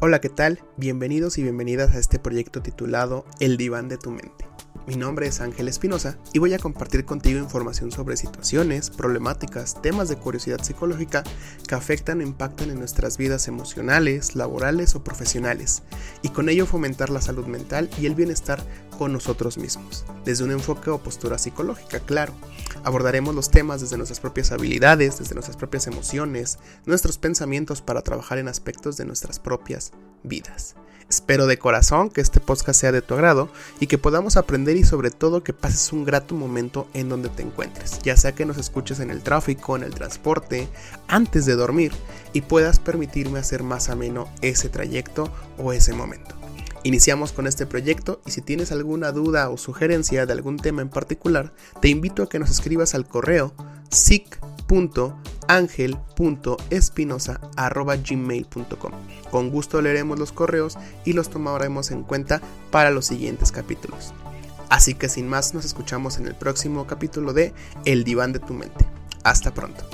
Hola, ¿qué tal? Bienvenidos y bienvenidas a este proyecto titulado El diván de tu mente. Mi nombre es Ángel Espinosa y voy a compartir contigo información sobre situaciones, problemáticas, temas de curiosidad psicológica que afectan o impactan en nuestras vidas emocionales, laborales o profesionales, y con ello fomentar la salud mental y el bienestar con nosotros mismos, desde un enfoque o postura psicológica, claro. Abordaremos los temas desde nuestras propias habilidades, desde nuestras propias emociones, nuestros pensamientos para trabajar en aspectos de nuestras propias vidas. Espero de corazón que este podcast sea de tu agrado y que podamos aprender y sobre todo que pases un grato momento en donde te encuentres, ya sea que nos escuches en el tráfico, en el transporte, antes de dormir y puedas permitirme hacer más ameno ese trayecto o ese momento. Iniciamos con este proyecto y si tienes alguna duda o sugerencia de algún tema en particular, te invito a que nos escribas al correo sic.angel.espinosa.gmail.com. Con gusto leeremos los correos y los tomaremos en cuenta para los siguientes capítulos. Así que sin más nos escuchamos en el próximo capítulo de El diván de tu mente. Hasta pronto.